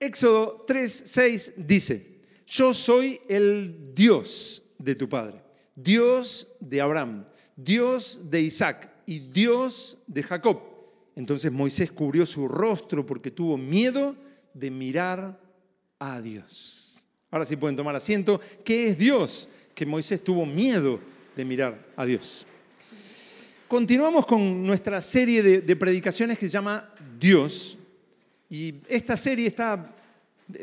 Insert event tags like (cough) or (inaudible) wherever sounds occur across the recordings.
Éxodo 3, 6 dice, yo soy el Dios de tu padre, Dios de Abraham, Dios de Isaac y Dios de Jacob. Entonces Moisés cubrió su rostro porque tuvo miedo de mirar a Dios. Ahora sí pueden tomar asiento. ¿Qué es Dios? Que Moisés tuvo miedo de mirar a Dios. Continuamos con nuestra serie de, predicaciones que se llama Dios. Y esta serie, esta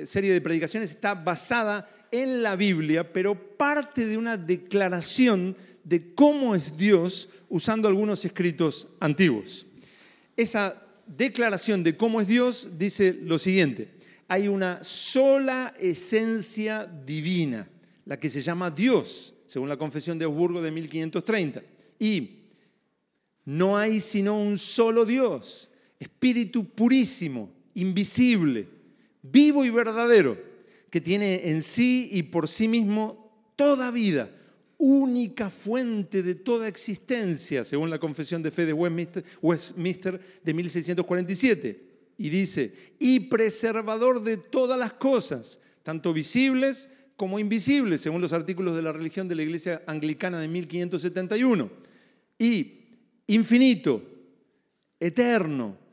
serie de predicaciones está basada en la Biblia, pero parte de una declaración de cómo es Dios usando algunos escritos antiguos. Esa declaración de cómo es Dios dice lo siguiente, hay una sola esencia divina, la que se llama Dios, según la confesión de Augsburgo de 1530. Y no hay sino un solo Dios, espíritu purísimo, invisible, vivo y verdadero, que tiene en sí y por sí mismo toda vida, única fuente de toda existencia, según la confesión de fe de Westminster, de 1647. Y dice, y preservador de todas las cosas, tanto visibles como invisibles, según los artículos de la religión de la Iglesia Anglicana de 1571. Y infinito, eterno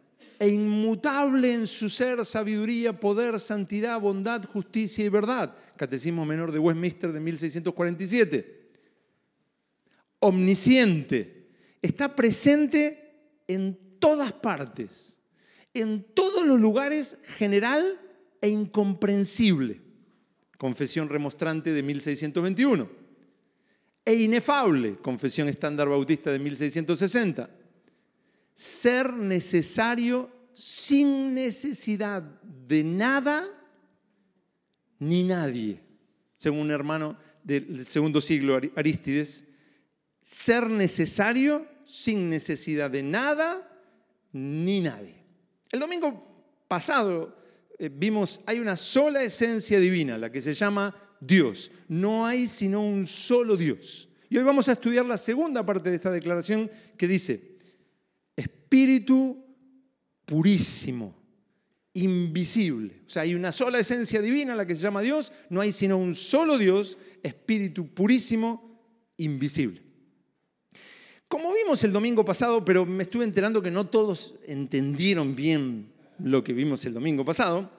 e inmutable en su ser, sabiduría, poder, santidad, bondad, justicia y verdad. Catecismo Menor de Westminster de 1647. Omnisciente, está presente en todas partes, en todos los lugares, general e incomprensible. Confesión remostrante de 1621 e inefable, Confesión Estándar Bautista de 1660. Ser necesario sin necesidad de nada ni nadie, según un hermano del segundo siglo, Arístides. Ser necesario sin necesidad de nada ni nadie. El domingo pasado eh, vimos, hay una sola esencia divina, la que se llama Dios. No hay sino un solo Dios. Y hoy vamos a estudiar la segunda parte de esta declaración que dice, Espíritu purísimo, invisible. O sea, hay una sola esencia divina, la que se llama Dios. No hay sino un solo Dios, Espíritu purísimo, invisible. Como vimos el domingo pasado, pero me estuve enterando que no todos entendieron bien lo que vimos el domingo pasado,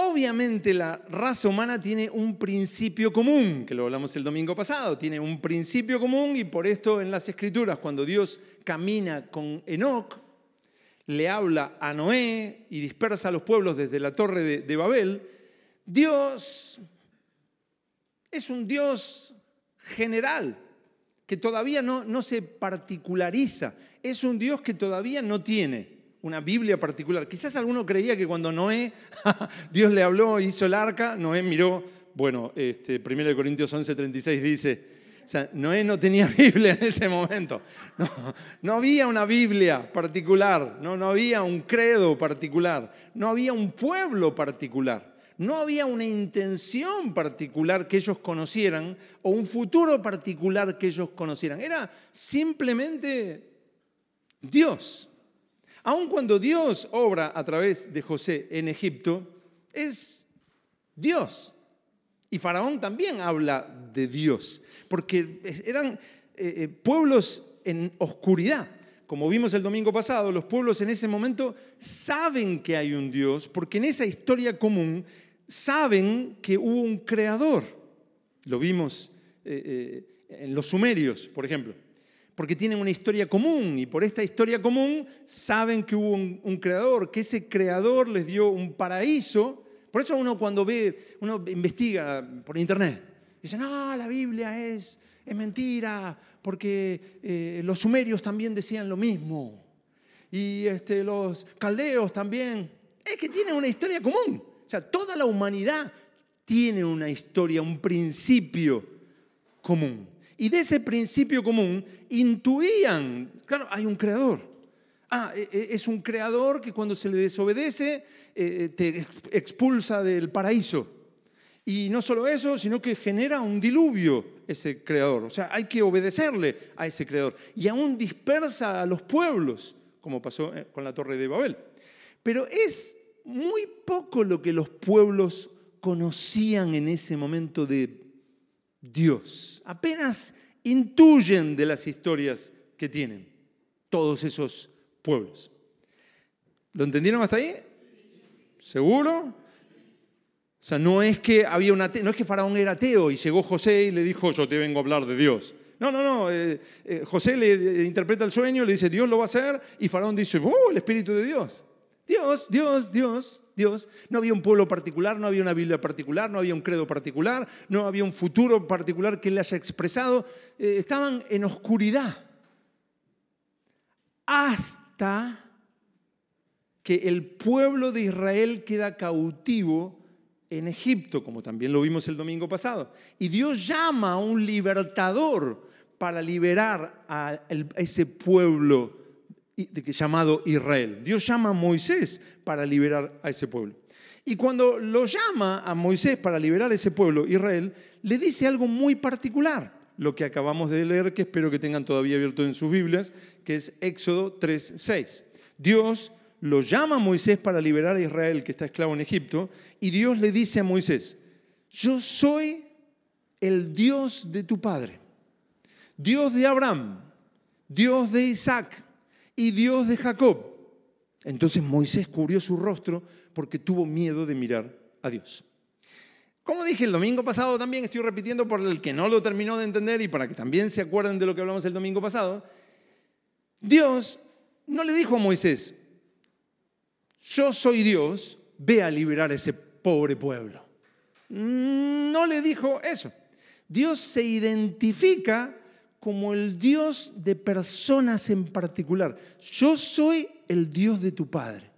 Obviamente la raza humana tiene un principio común, que lo hablamos el domingo pasado, tiene un principio común y por esto en las escrituras, cuando Dios camina con Enoch, le habla a Noé y dispersa a los pueblos desde la torre de, Babel, Dios es un Dios general, que todavía no, no se particulariza, es un Dios que todavía no tiene una Biblia particular. Quizás alguno creía que cuando Noé, (laughs) Dios le habló, hizo el arca, Noé miró, bueno, este, 1 Corintios 11, 36 dice, Noé no tenía (laughs) Biblia en ese momento. No, no había una Biblia particular, no, no había un credo particular, no había un pueblo particular, no había una intención particular que ellos conocieran o un futuro particular que ellos conocieran. Era simplemente Dios. Aun cuando Dios obra a través de José en Egipto, es Dios. Y Faraón también habla de Dios, porque eran eh, eh, pueblos en oscuridad. Como vimos el domingo pasado, los pueblos en ese momento saben que hay un Dios, porque en esa historia común saben que hubo un creador. Lo vimos eh, en los sumerios, por ejemplo porque tienen una historia común y por esta historia común saben que hubo un, creador, que ese creador les dio un paraíso. Por eso uno cuando ve, uno investiga por internet, dice, no, la Biblia es, es mentira, porque eh, los sumerios también decían lo mismo. Y este, los caldeos también. Es que tienen una historia común. O sea, toda la humanidad tiene una historia, un principio común. Y de ese principio común intuían, claro, hay un creador. Ah, e, e, es un creador que cuando se le desobedece eh, eh, te expulsa del paraíso. Y no solo eso, sino que genera un diluvio ese creador. O sea, hay que obedecerle a ese creador. Y aún dispersa a los pueblos, como pasó eh, con la torre de Babel. Pero es muy poco lo que los pueblos conocían en ese momento de Dios. Apenas intuyen de las historias que tienen todos esos pueblos. ¿Lo entendieron hasta ahí? ¿Seguro? O sea, no es que había una no es que Faraón era ateo y llegó José y le dijo, yo te vengo a hablar de Dios. No, no, no. Eh, eh, José le interpreta el sueño, le dice, Dios lo va a hacer, y Faraón dice, oh, el Espíritu de Dios. Dios, Dios, Dios, Dios. No había un pueblo particular, no había una Biblia particular, no había un credo particular, no había un futuro particular que él haya expresado. Eh, estaban en oscuridad. Hasta que el pueblo de Israel queda cautivo en Egipto, como también lo vimos el domingo pasado. Y Dios llama a un libertador para liberar a ese pueblo llamado Israel. Dios llama a Moisés para liberar a ese pueblo. Y cuando lo llama a Moisés para liberar a ese pueblo, Israel, le dice algo muy particular, lo que acabamos de leer, que espero que tengan todavía abierto en sus Biblias, que es Éxodo 3.6. Dios lo llama a Moisés para liberar a Israel que está esclavo en Egipto, y Dios le dice a Moisés, yo soy el Dios de tu padre, Dios de Abraham, Dios de Isaac y Dios de Jacob. Entonces Moisés cubrió su rostro porque tuvo miedo de mirar a Dios. Como dije el domingo pasado, también estoy repitiendo por el que no lo terminó de entender y para que también se acuerden de lo que hablamos el domingo pasado, Dios no le dijo a Moisés, yo soy Dios, ve a liberar a ese pobre pueblo. No le dijo eso. Dios se identifica como el Dios de personas en particular. Yo soy el Dios de tu padre,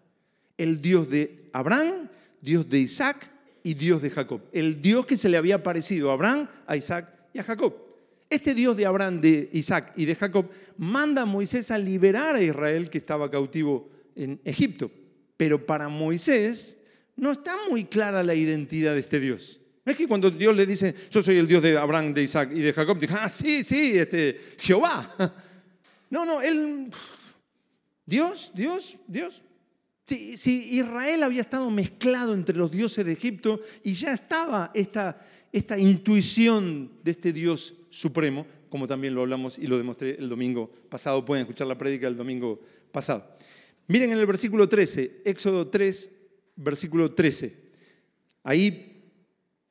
el Dios de Abraham, Dios de Isaac y Dios de Jacob. El Dios que se le había parecido a Abraham, a Isaac y a Jacob. Este Dios de Abraham, de Isaac y de Jacob manda a Moisés a liberar a Israel que estaba cautivo en Egipto. Pero para Moisés no está muy clara la identidad de este Dios. Es que cuando Dios le dice, yo soy el Dios de Abraham, de Isaac y de Jacob, dice, ah, sí, sí, este, Jehová. (laughs) No, no, él, Dios, Dios, Dios. Si, si, Israel había estado mezclado entre los dioses de Egipto y ya estaba esta, esta intuición de este Dios supremo, como también lo hablamos y lo demostré el domingo pasado, pueden escuchar la prédica del domingo pasado. Miren en el versículo 13, Éxodo 3, versículo 13. Ahí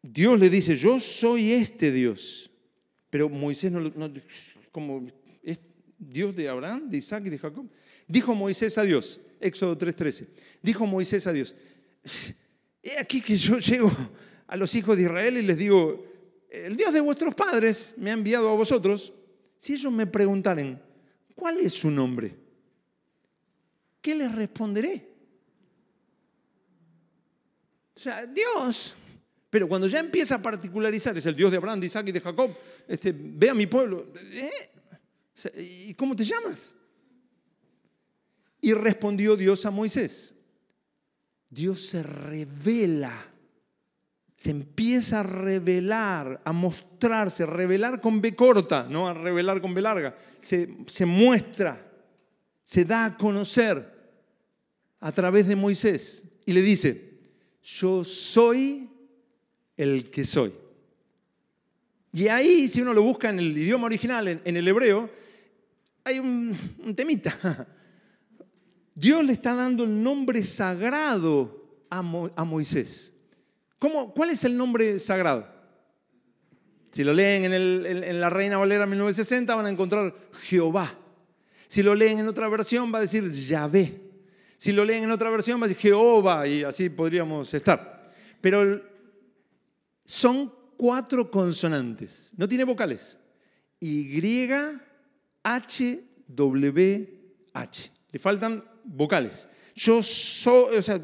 Dios le dice, yo soy este Dios. Pero Moisés no, no como es Dios de Abraham, de Isaac y de Jacob. Dijo Moisés a Dios, Éxodo 3:13. Dijo Moisés a Dios, he aquí que yo llego a los hijos de Israel y les digo, el Dios de vuestros padres me ha enviado a vosotros. Si ellos me preguntaren, ¿cuál es su nombre? ¿qué les responderé? O sea, Dios. Pero cuando ya empieza a particularizar, es el Dios de Abraham, de Isaac y de Jacob, este, ve a mi pueblo. ¿eh? ¿Y cómo te llamas? Y respondió Dios a Moisés. Dios se revela, se empieza a revelar, a mostrarse, a revelar con B corta, no a revelar con B larga. Se, se muestra se da a conocer a través de Moisés y le dice, yo soy el que soy. Y ahí, si uno lo busca en el idioma original, en, el hebreo, hay un, temita. (laughs) Dios le está dando el nombre sagrado a, Moisés. ¿Cómo, ¿Cuál es el nombre sagrado? Si lo leen en, en la Reina Valera 1960 van a encontrar Jehová. Si lo leen en otra versión va a decir Yahvé. Si lo leen en otra versión va a decir Jehová y así podríamos estar. Pero son cuatro consonantes, no tiene vocales. Y, H, W, H. Le faltan vocales. Yo soy, o sea,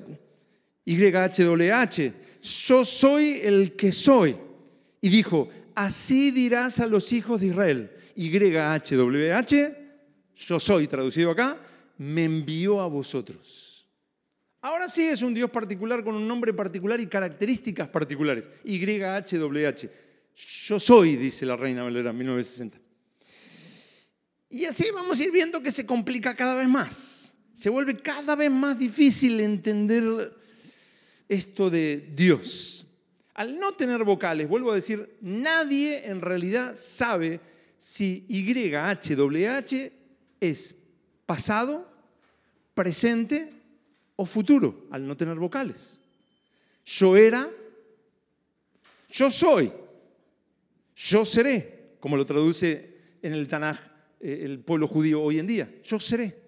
Y, H, W, H. Yo soy el que soy. Y dijo, así dirás a los hijos de Israel. Y, H, W, H yo soy, traducido acá, me envió a vosotros. Ahora sí es un Dios particular con un nombre particular y características particulares. YHWH. Yo soy, dice la Reina Valera 1960. Y así vamos a ir viendo que se complica cada vez más. Se vuelve cada vez más difícil entender esto de Dios. Al no tener vocales, vuelvo a decir, nadie en realidad sabe si YHWH es pasado, presente o futuro, al no tener vocales. Yo era, yo soy, yo seré, como lo traduce en el Tanaj eh, el pueblo judío hoy en día, yo seré.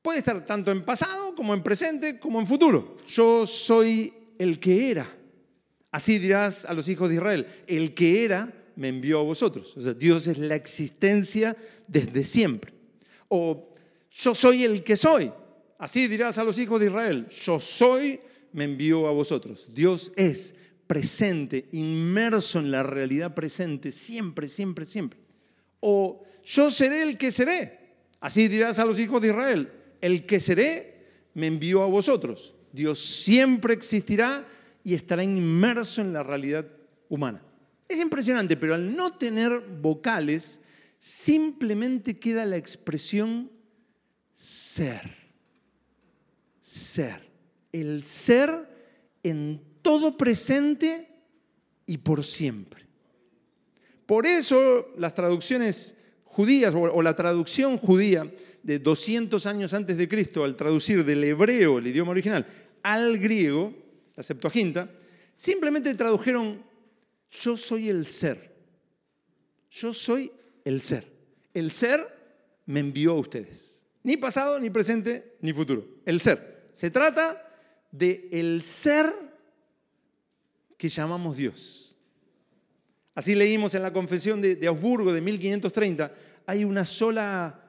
Puede estar tanto en pasado como en presente como en futuro. Yo soy el que era. Así dirás a los hijos de Israel, el que era me envió a vosotros. O sea, Dios es la existencia desde siempre. O yo soy el que soy. Así dirás a los hijos de Israel, yo soy, me envió a vosotros. Dios es presente, inmerso en la realidad presente, siempre, siempre, siempre. O yo seré el que seré. Así dirás a los hijos de Israel, el que seré me envió a vosotros. Dios siempre existirá y estará inmerso en la realidad humana. Es impresionante, pero al no tener vocales, simplemente queda la expresión ser. Ser. El ser en todo presente y por siempre. Por eso las traducciones judías o la traducción judía de 200 años antes de Cristo al traducir del hebreo, el idioma original, al griego, la Septuaginta, simplemente tradujeron yo soy el ser. Yo soy el ser. El ser me envió a ustedes. Ni pasado, ni presente, ni futuro. El ser. Se trata de el ser que llamamos Dios. Así leímos en la confesión de, de Augsburgo de 1530, hay una sola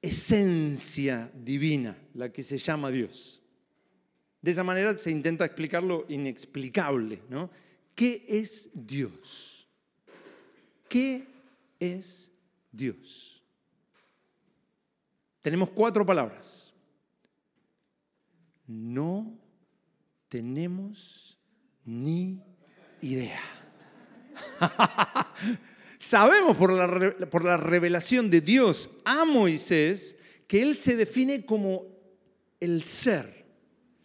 esencia divina, la que se llama Dios. De esa manera se intenta explicar lo inexplicable, ¿no? ¿Qué es Dios? ¿Qué es Dios? Tenemos cuatro palabras. No tenemos ni idea. (laughs) Sabemos por la, por la revelación de Dios a Moisés que Él se define como el ser.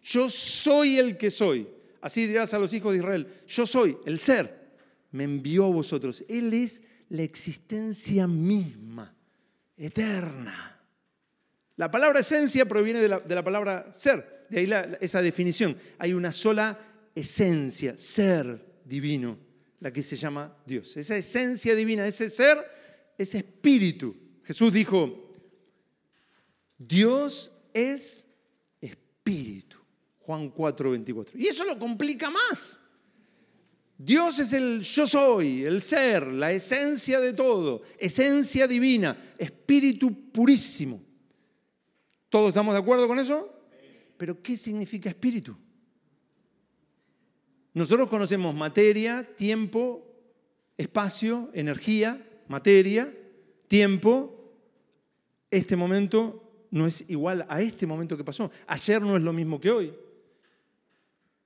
Yo soy el que soy. Así dirás a los hijos de Israel, yo soy el ser. Me envió a vosotros. Él es la existencia misma, eterna. La palabra esencia proviene de la, palabra ser, de ahí esa definición. Hay una sola esencia, ser divino la que se llama Dios. Esa esencia divina, ese ser, ese espíritu. Jesús dijo, Dios es espíritu. Juan 4, 24. Y eso lo complica más. Dios es el yo soy, el ser, la esencia de todo, esencia divina, espíritu purísimo. ¿Todos estamos de acuerdo con eso? Pero ¿qué significa espíritu? Nosotros conocemos materia, tiempo, espacio, energía, materia, tiempo. Este momento no es igual a este momento que pasó. Ayer no es lo mismo que hoy.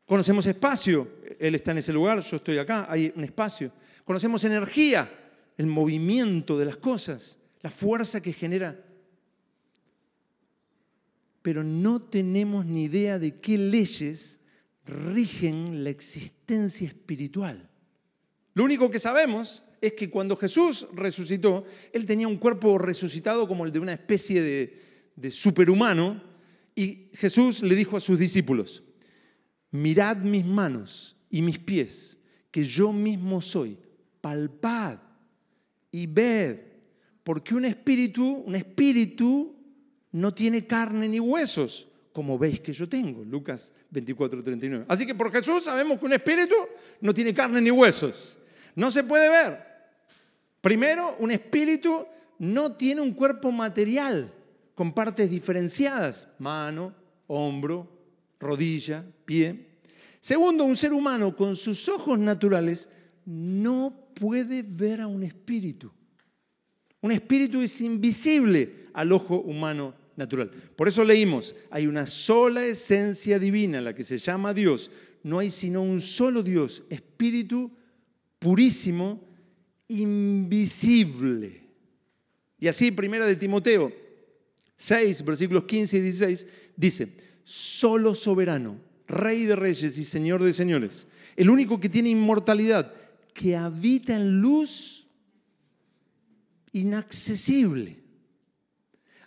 Conocemos espacio, Él está en ese lugar, yo estoy acá, hay un espacio. Conocemos energía, el movimiento de las cosas, la fuerza que genera. Pero no tenemos ni idea de qué leyes rigen la existencia espiritual. Lo único que sabemos es que cuando Jesús resucitó, Él tenía un cuerpo resucitado como el de una especie de, superhumano, y Jesús le dijo a sus discípulos, mirad mis manos y mis pies, que yo mismo soy, palpad y ved, porque un espíritu, un espíritu no tiene carne ni huesos, como veis que yo tengo. Lucas 24, 39. Así que por Jesús sabemos que un espíritu no tiene carne ni huesos. No se puede ver. Primero, un espíritu no tiene un cuerpo material con partes diferenciadas, mano, hombro, rodilla, pie. Segundo, un ser humano con sus ojos naturales no puede ver a un espíritu. Un espíritu es invisible al ojo humano natural. Por eso leímos, hay una sola esencia divina, la que se llama Dios. No hay sino un solo Dios, espíritu purísimo, invisible. Y así, primera de Timoteo 6, versículos 15 y 16, dice, solo soberano, Rey de reyes y Señor de señores. El único que tiene inmortalidad, que habita en luz inaccesible.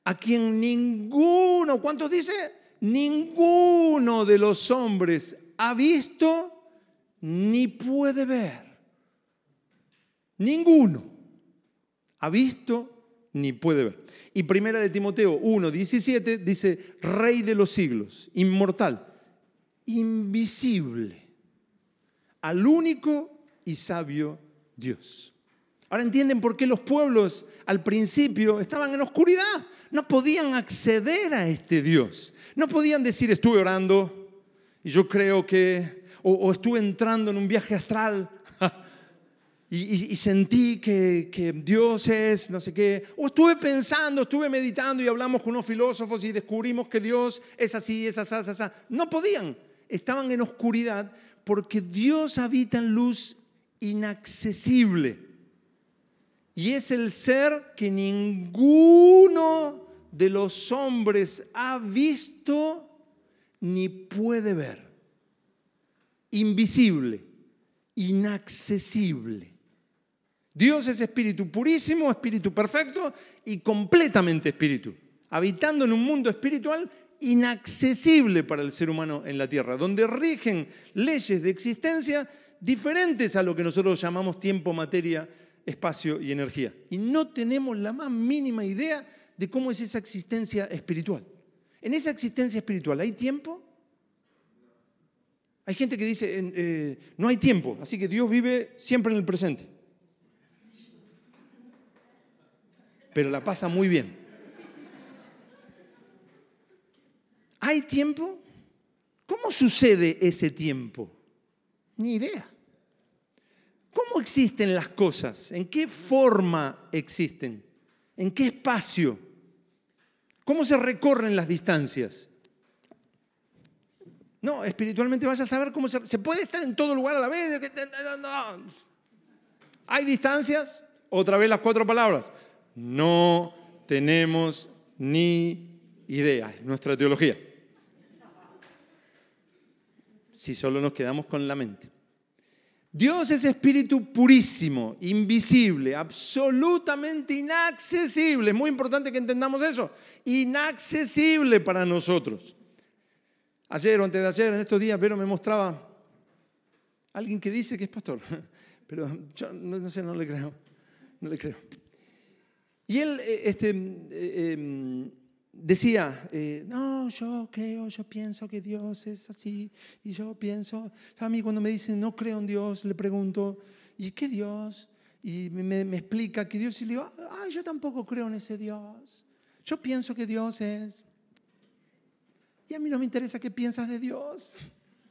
A quien ninguno, ¿cuántos dice? Ninguno de los hombres ha visto ni puede ver. Ninguno ha visto ni puede ver. Y primera de Timoteo 1, 17 dice, Rey de los siglos, inmortal, invisible, al único y sabio Dios. Ahora entienden por qué los pueblos al principio estaban en oscuridad. No podían acceder a este Dios. No podían decir, estuve orando y yo creo que, o, estuve entrando en un viaje astral (laughs) y, sentí que, que, Dios es no sé qué. O estuve pensando, estuve meditando y hablamos con unos filósofos y descubrimos que Dios es así, es así, es así. No podían. Estaban en oscuridad porque Dios habita en luz inaccesible. Y es el ser que ninguno de los hombres ha visto ni puede ver. Invisible, inaccesible. Dios es espíritu purísimo, espíritu perfecto y completamente espíritu, habitando en un mundo espiritual inaccesible para el ser humano en la tierra, donde rigen leyes de existencia diferentes a lo que nosotros llamamos tiempo, materia espacio y energía. Y no tenemos la más mínima idea de cómo es esa existencia espiritual. En esa existencia espiritual, ¿hay tiempo? Hay gente que dice, eh, no hay tiempo, así que Dios vive siempre en el presente. Pero la pasa muy bien. ¿Hay tiempo? ¿Cómo sucede ese tiempo? Ni idea. ¿Cómo existen las cosas? ¿En qué forma existen? ¿En qué espacio? ¿Cómo se recorren las distancias? No, espiritualmente vaya a saber cómo se, se puede estar en todo lugar a la vez. ¿Hay distancias? Otra vez las cuatro palabras. No tenemos ni idea. Es nuestra teología. Si solo nos quedamos con la mente. Dios es espíritu purísimo, invisible, absolutamente inaccesible. Es muy importante que entendamos eso. Inaccesible para nosotros. Ayer o antes de ayer, en estos días, Vero me mostraba alguien que dice que es pastor, (laughs) pero yo no, sé, no le creo. No le creo. Y él, eh, este, eh, em, decía, eh, no, yo creo, yo pienso que Dios es así, y yo pienso, a mí cuando me dicen no creo en Dios, le pregunto, ¿y qué Dios? Y me, explica que Dios, y le digo, ah, yo tampoco creo en ese Dios, yo pienso que Dios es... Y a mí no me interesa qué piensas de Dios,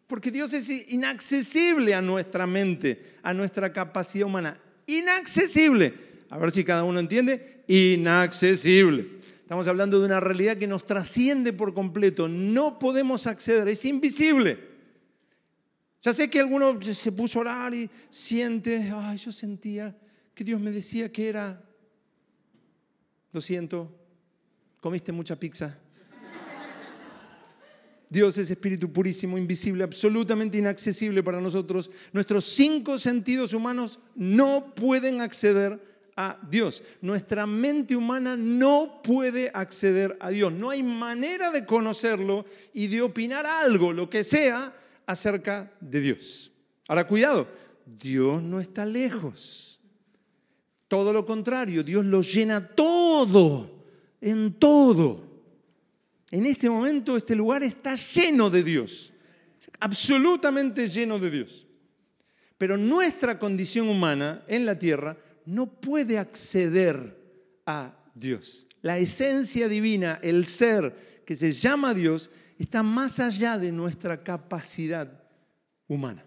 porque Dios es inaccesible a nuestra mente, a nuestra capacidad humana, inaccesible. A ver si cada uno entiende, inaccesible. Estamos hablando de una realidad que nos trasciende por completo. No podemos acceder, es invisible. Ya sé que alguno se puso a orar y siente, ay, yo sentía que Dios me decía que era, lo siento, comiste mucha pizza. Dios es espíritu purísimo, invisible, absolutamente inaccesible para nosotros. Nuestros cinco sentidos humanos no pueden acceder a Dios. Nuestra mente humana no puede acceder a Dios. No hay manera de conocerlo y de opinar algo, lo que sea, acerca de Dios. Ahora, cuidado, Dios no está lejos. Todo lo contrario, Dios lo llena todo, en todo. En este momento este lugar está lleno de Dios, absolutamente lleno de Dios. Pero nuestra condición humana en la tierra no puede acceder a Dios. La esencia divina, el ser que se llama Dios, está más allá de nuestra capacidad humana.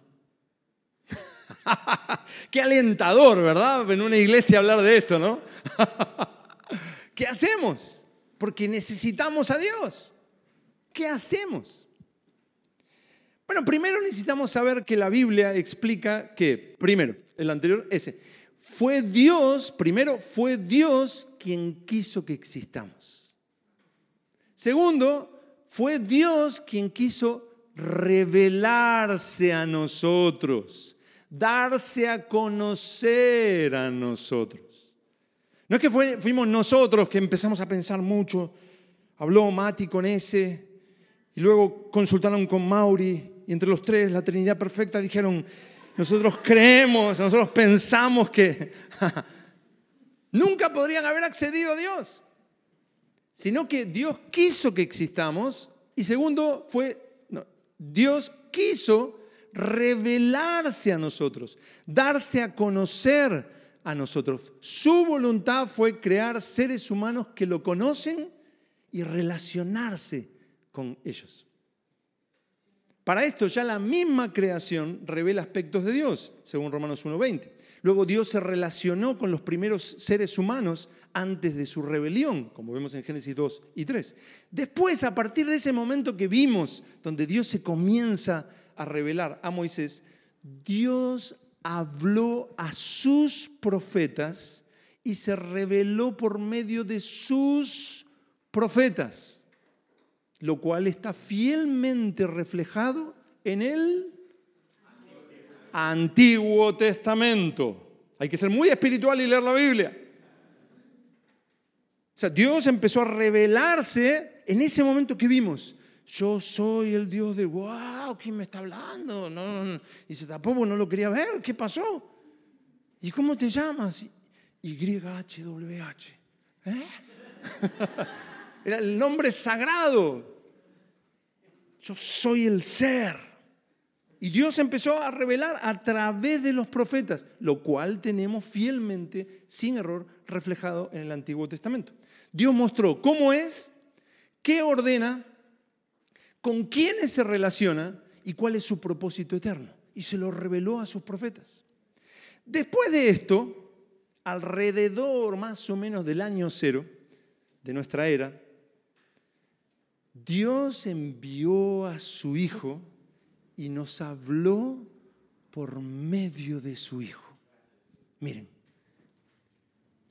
(laughs) Qué alentador, ¿verdad? En una iglesia hablar de esto, ¿no? (laughs) ¿Qué hacemos? Porque necesitamos a Dios. ¿Qué hacemos? Bueno, primero necesitamos saber que la Biblia explica que, primero, el anterior, ese, fue Dios, primero, fue Dios quien quiso que existamos. Segundo, fue Dios quien quiso revelarse a nosotros, darse a conocer a nosotros. No es que fuimos nosotros que empezamos a pensar mucho, habló Mati con ese, y luego consultaron con Mauri, y entre los tres, la Trinidad Perfecta, dijeron, nosotros creemos, nosotros pensamos que (laughs) nunca podrían haber accedido a Dios, sino que Dios quiso que existamos, y segundo fue Dios quiso revelarse a nosotros, darse a conocer a nosotros. Su voluntad fue crear seres humanos que lo conocen y relacionarse con ellos. Para esto ya la misma creación revela aspectos de Dios, según Romanos 1.20. Luego Dios se relacionó con los primeros seres humanos antes de su rebelión, como vemos en Génesis 2 y 3. Después, a partir de ese momento que vimos, donde Dios se comienza a revelar a Moisés, Dios habló a sus profetas y se reveló por medio de sus profetas, lo cual está fielmente reflejado en el Antiguo Testamento. Hay que ser muy espiritual y leer la Biblia. O sea, Dios empezó a revelarse en ese momento que vimos. Yo soy el Dios de, wow, ¿quién me está hablando? No, Y se tapó, no lo quería ver, ¿qué pasó? ¿Y cómo te llamas? YHWH. ¿Eh? (laughs) Era el nombre sagrado. Yo soy el ser. Y Dios empezó a revelar a través de los profetas, lo cual tenemos fielmente, sin error, reflejado en el Antiguo Testamento. Dios mostró cómo es, qué ordena, con quiénes se relaciona y cuál es su propósito eterno. Y se lo reveló a sus profetas. Después de esto, alrededor más o menos del año cero de nuestra era, Dios envió a su Hijo, y nos habló por medio de su Hijo. Miren,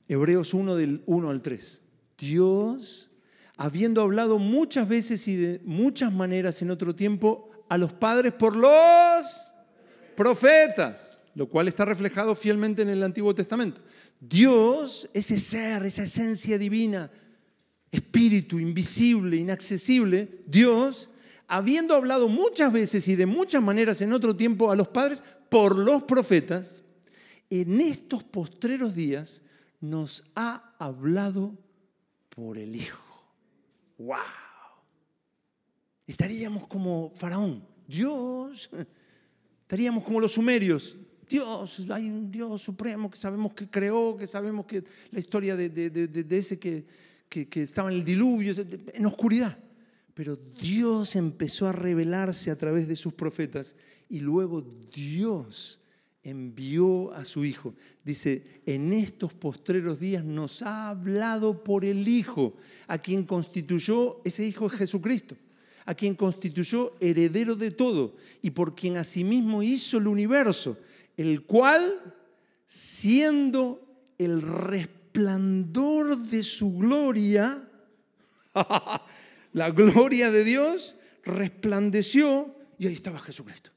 Hebreos 1 del 1 al 3. Dios, habiendo hablado muchas veces y de muchas maneras en otro tiempo a los padres por los profetas, lo cual está reflejado fielmente en el Antiguo Testamento. Dios, ese ser, esa esencia divina, espíritu invisible, inaccesible, Dios habiendo hablado muchas veces y de muchas maneras en otro tiempo a los padres por los profetas, en estos postreros días nos ha hablado por el Hijo. ¡Wow! Estaríamos como Faraón. Dios, estaríamos como los sumerios. Dios, hay un Dios supremo que sabemos que creó, que sabemos que la historia de, ese que, que estaba en el diluvio, en oscuridad. Pero Dios empezó a revelarse a través de sus profetas y luego Dios envió a su Hijo. Dice, en estos postreros días nos ha hablado por el Hijo, a quien constituyó, ese Hijo es Jesucristo, a quien constituyó heredero de todo y por quien asimismo hizo el universo, el cual, siendo el resplandor de su gloria, (laughs) la gloria de Dios resplandeció y ahí estaba Jesucristo.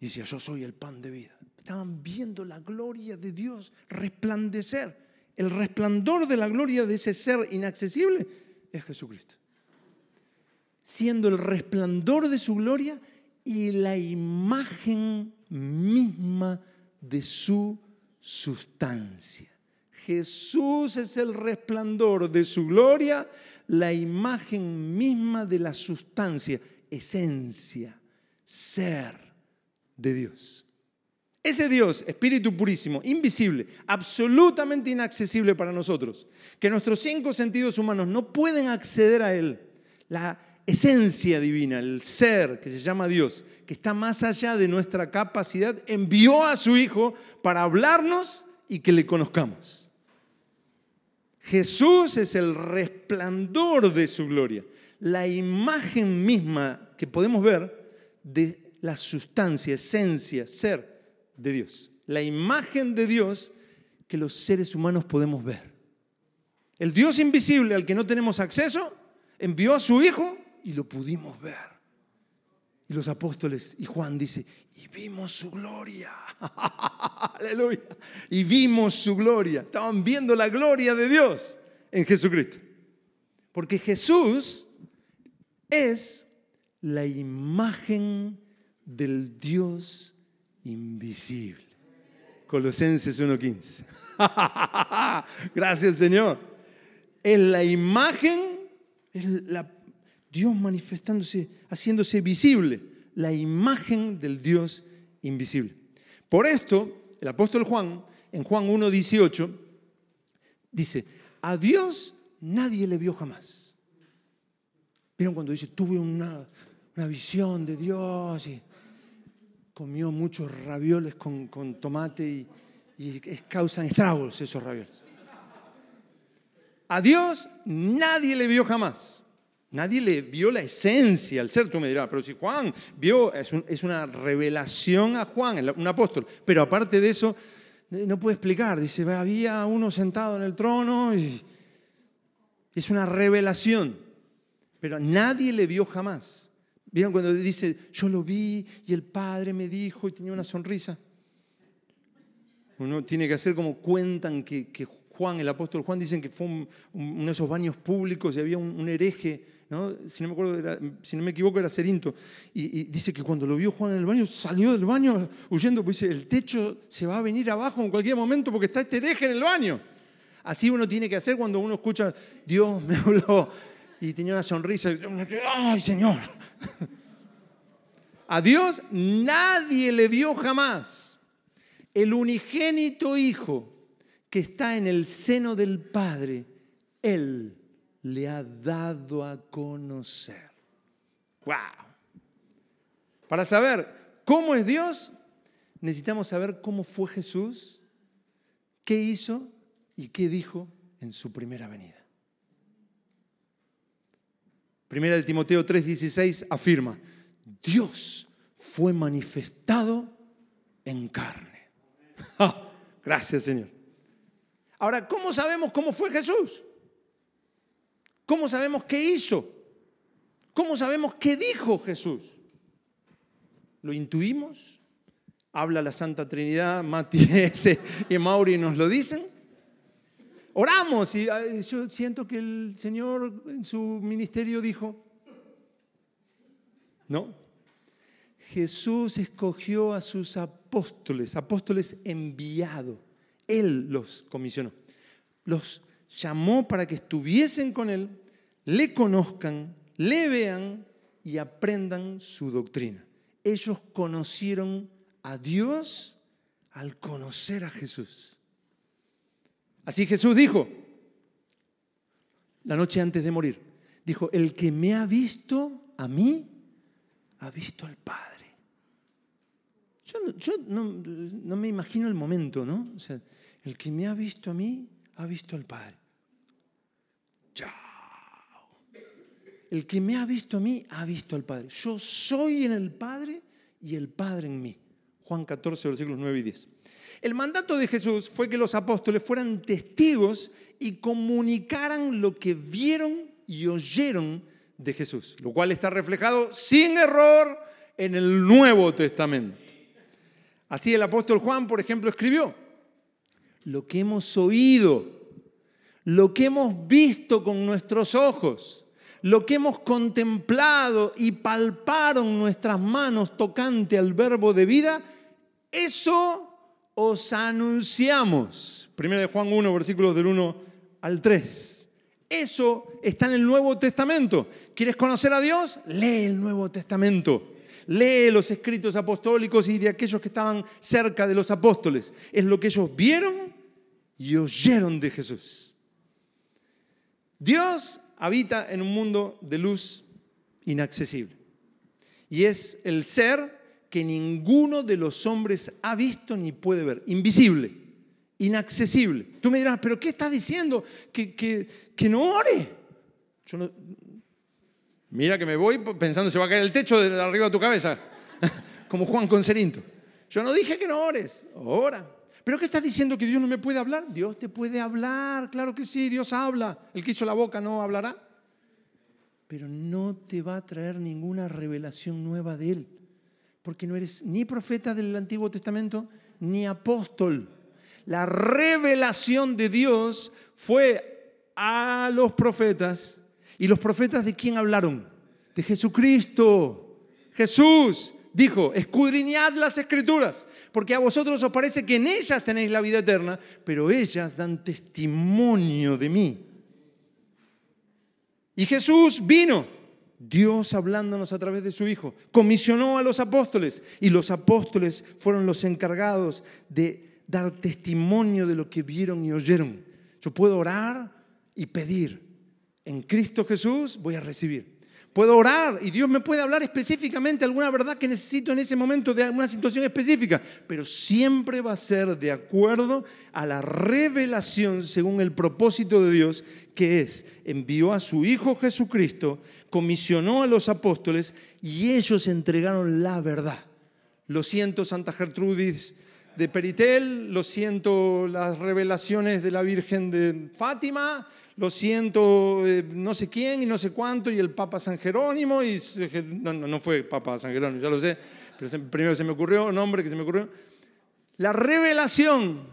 Y decía, yo soy el pan de vida. Estaban viendo la gloria de Dios resplandecer. El resplandor de la gloria de ese ser inaccesible es Jesucristo. Siendo el resplandor de su gloria y la imagen misma de su sustancia. Jesús es el resplandor de su gloria, la imagen misma de la sustancia, esencia, ser de Dios. Ese Dios, Espíritu purísimo, invisible, absolutamente inaccesible para nosotros, que nuestros cinco sentidos humanos no pueden acceder a Él, la esencia divina, el ser que se llama Dios, que está más allá de nuestra capacidad, envió a su Hijo para hablarnos y que le conozcamos. Jesús es el resplandor de su gloria, la imagen misma que podemos ver de la sustancia, esencia, ser de Dios. La imagen de Dios que los seres humanos podemos ver. El Dios invisible al que no tenemos acceso envió a su Hijo y lo pudimos ver. Y los apóstoles, y Juan dice, y vimos su gloria. (laughs) Aleluya. Y vimos su gloria. Estaban viendo la gloria de Dios en Jesucristo. Porque Jesús es la imagen del Dios invisible. Colosenses 1.15. (laughs) Gracias Señor. Es la imagen, es la, Dios manifestándose, haciéndose visible, la imagen del Dios invisible. Por esto, el apóstol Juan, en Juan 1.18, dice, a Dios nadie le vio jamás. ¿Vieron cuando dice, tuve una, visión de Dios y comió muchos ravioles con, tomate y, y causan estragos esos ravioles? A Dios nadie le vio jamás. Nadie le vio la esencia al ser. Tú me dirás, pero si Juan vio, es, una revelación a Juan, un apóstol. Pero aparte de eso, no puede explicar. Dice, había uno sentado en el trono y es una revelación. Pero nadie le vio jamás. ¿Vieron cuando dice, yo lo vi y el Padre me dijo y tenía una sonrisa? Uno tiene que hacer como cuentan que, que Juan, el apóstol Juan, dicen que fue uno de esos baños públicos y había un, hereje, Si, no me si no me equivoco era Cerinto, y, dice que cuando lo vio Juan en el baño, salió del baño huyendo, pues dice, el techo se va a venir abajo en cualquier momento porque está este hereje en el baño. Así uno tiene que hacer cuando uno escucha, Dios me habló y tenía una sonrisa, ¡ay Señor! (laughs) A Dios nadie le vio jamás. El unigénito Hijo que está en el seno del Padre, Él le ha dado a conocer. ¡Wow! Para saber cómo es Dios, necesitamos saber cómo fue Jesús, qué hizo y qué dijo en su primera venida. Primera de Timoteo 3:16 afirma, Dios fue manifestado en carne. (laughs) Gracias Señor. Ahora, ¿cómo sabemos cómo fue Jesús? ¿Cómo sabemos qué hizo? ¿Cómo sabemos qué dijo Jesús? ¿Lo intuimos? ¿Habla la Santa Trinidad? Mati (laughs) y Mauri nos lo dicen. Oramos y yo siento que el Señor en su ministerio dijo, no, Jesús escogió a sus apóstoles, apóstoles enviados él los comisionó. Los llamó para que estuviesen con Él, le conozcan, le vean y aprendan su doctrina. Ellos conocieron a Dios al conocer a Jesús. Así Jesús dijo, la noche antes de morir, dijo, el que me ha visto a mí, ha visto al Padre. Yo, no, me imagino el momento, ¿no? O sea, el que me ha visto a mí, ha visto al Padre. Chao. El que me ha visto a mí, ha visto al Padre. Yo soy en el Padre y el Padre en mí. Juan 14, versículos 9 y 10. El mandato de Jesús fue que los apóstoles fueran testigos y comunicaran lo que vieron y oyeron de Jesús, lo cual está reflejado sin error en el Nuevo Testamento. Así el apóstol Juan, por ejemplo, escribió, lo que hemos oído, lo que hemos visto con nuestros ojos, lo que hemos contemplado y palparon nuestras manos tocante al verbo de vida, eso os anunciamos. Primero de Juan 1, versículos del 1 al 3. Eso está en el Nuevo Testamento. ¿Quieres conocer a Dios? Lee el Nuevo Testamento. Lee los escritos apostólicos y de aquellos que estaban cerca de los apóstoles. Es lo que ellos vieron y oyeron de Jesús. Dios habita en un mundo de luz inaccesible. Y es el ser que ninguno de los hombres ha visto ni puede ver. Invisible, inaccesible. Tú me dirás, pero ¿qué estás diciendo? Que, que, no ore. Yo no, mira que me voy pensando se va a caer el techo de arriba de tu cabeza, (laughs) como Juan Concerinto. Yo no dije que no ores, ora. ¿Pero qué estás diciendo que Dios no me puede hablar? Dios te puede hablar, claro que sí, Dios habla. El que hizo la boca no hablará. pero no te va a traer ninguna revelación nueva de Él, porque no eres ni profeta del Antiguo Testamento ni apóstol. La revelación de Dios fue a los profetas. ¿Y los profetas de quién hablaron? De Jesucristo. Jesús dijo, escudriñad las escrituras, porque a vosotros os parece que en ellas tenéis la vida eterna, pero ellas dan testimonio de mí. Y Jesús vino, Dios hablándonos a través de su Hijo, comisionó a los apóstoles y los apóstoles fueron los encargados de dar testimonio de lo que vieron y oyeron. Yo puedo orar y pedir. En Cristo Jesús voy a recibir. Puedo orar y Dios me puede hablar específicamente alguna verdad que necesito en ese momento de alguna situación específica, pero siempre va a ser de acuerdo a la revelación según el propósito de Dios, que es, envió a su Hijo Jesucristo, comisionó a los apóstoles y ellos entregaron la verdad. Lo siento, Santa Gertrudis de Peritel, lo siento, las revelaciones de la Virgen de Fátima, lo siento, eh, no sé quién y no sé cuánto, y el Papa San Jerónimo, y no, no, fue Papa San Jerónimo, ya lo sé, pero primero se me ocurrió, nombre que se me ocurrió. La revelación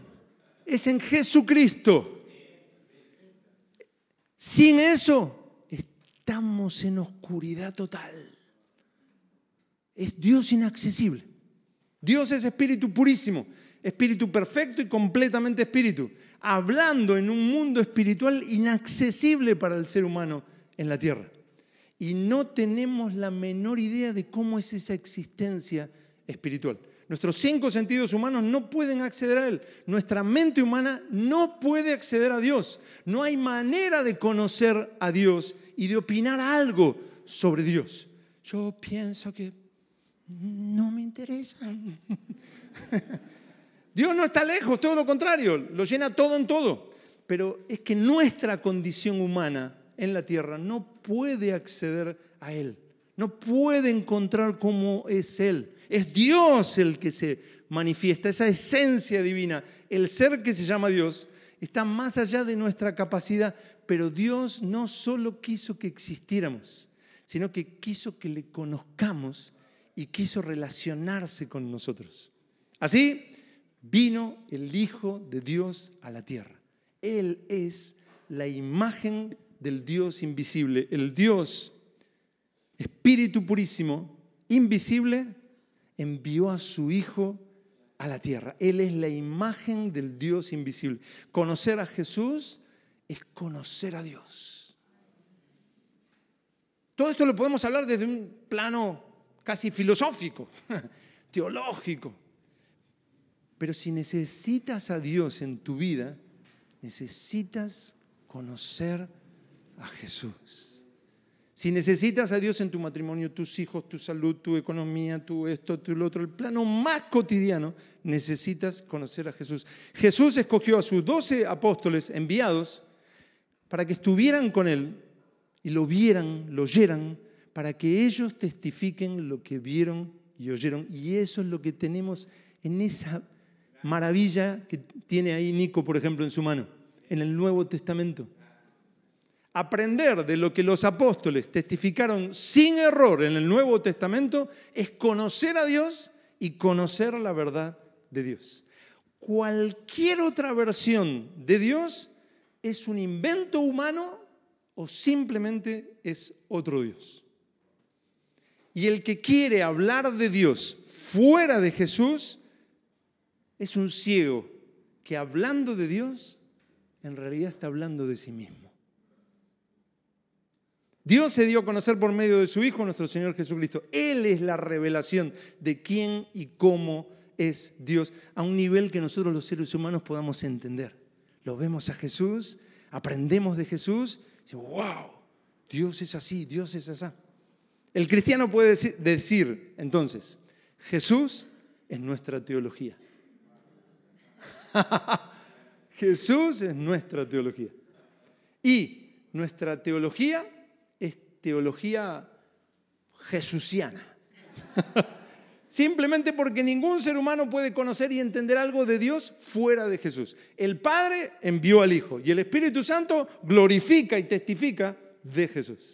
es en Jesucristo. Sin eso, estamos en oscuridad total. Es Dios inaccesible. Dios es espíritu purísimo, espíritu perfecto y completamente espíritu hablando en un mundo espiritual inaccesible para el ser humano en la tierra. Y no tenemos la menor idea de cómo es esa existencia espiritual. Nuestros cinco sentidos humanos no pueden acceder a Él. Nuestra mente humana no puede acceder a Dios. No hay manera de conocer a Dios y de opinar algo sobre Dios. Yo pienso que no me interesa. (laughs) Dios no está lejos, todo lo contrario, lo llena todo en todo. Pero es que nuestra condición humana en la tierra no puede acceder a Él, no puede encontrar cómo es Él. Es Dios el que se manifiesta, esa esencia divina, el ser que se llama Dios, está más allá de nuestra capacidad, pero Dios no solo quiso que existiéramos, sino que quiso que le conozcamos y quiso relacionarse con nosotros. Así, vino el Hijo de Dios a la tierra. Él es la imagen del Dios invisible, el Dios Espíritu purísimo, invisible, envió a su Hijo a la tierra. Él es la imagen del Dios invisible. Conocer a Jesús es conocer a Dios. Todo esto lo podemos hablar desde un plano casi filosófico, (laughs) teológico. Pero si necesitas a Dios en tu vida, necesitas conocer a Jesús. Si necesitas a Dios en tu matrimonio, tus hijos, tu salud, tu economía, tu esto, tu lo otro, el plano más cotidiano, necesitas conocer a Jesús. Jesús escogió a sus doce apóstoles enviados para que estuvieran con Él y lo vieran, lo oyeran, para que ellos testifiquen lo que vieron y oyeron. Y eso es lo que tenemos en esa maravilla que tiene ahí Nico, por ejemplo, en su mano, en el Nuevo Testamento. Aprender de lo que los apóstoles testificaron sin error en el Nuevo Testamento es conocer a Dios y conocer la verdad de Dios. Cualquier otra versión de Dios es un invento humano o simplemente es otro Dios. Y el que quiere hablar de Dios fuera de Jesús es un ciego que hablando de Dios, en realidad está hablando de sí mismo. Dios se dio a conocer por medio de su Hijo, nuestro Señor Jesucristo. Él es la revelación de quién y cómo es Dios, a un nivel que nosotros los seres humanos podamos entender. Lo vemos a Jesús, aprendemos de Jesús, y wow, Dios es así, Dios es así. El cristiano puede decir entonces, Jesús es nuestra teología. (laughs) Jesús es nuestra teología. Y nuestra teología es teología jesuciana. (laughs) Simplemente porque ningún ser humano puede conocer y entender algo de Dios fuera de Jesús. El Padre envió al Hijo y el Espíritu Santo glorifica y testifica de Jesús.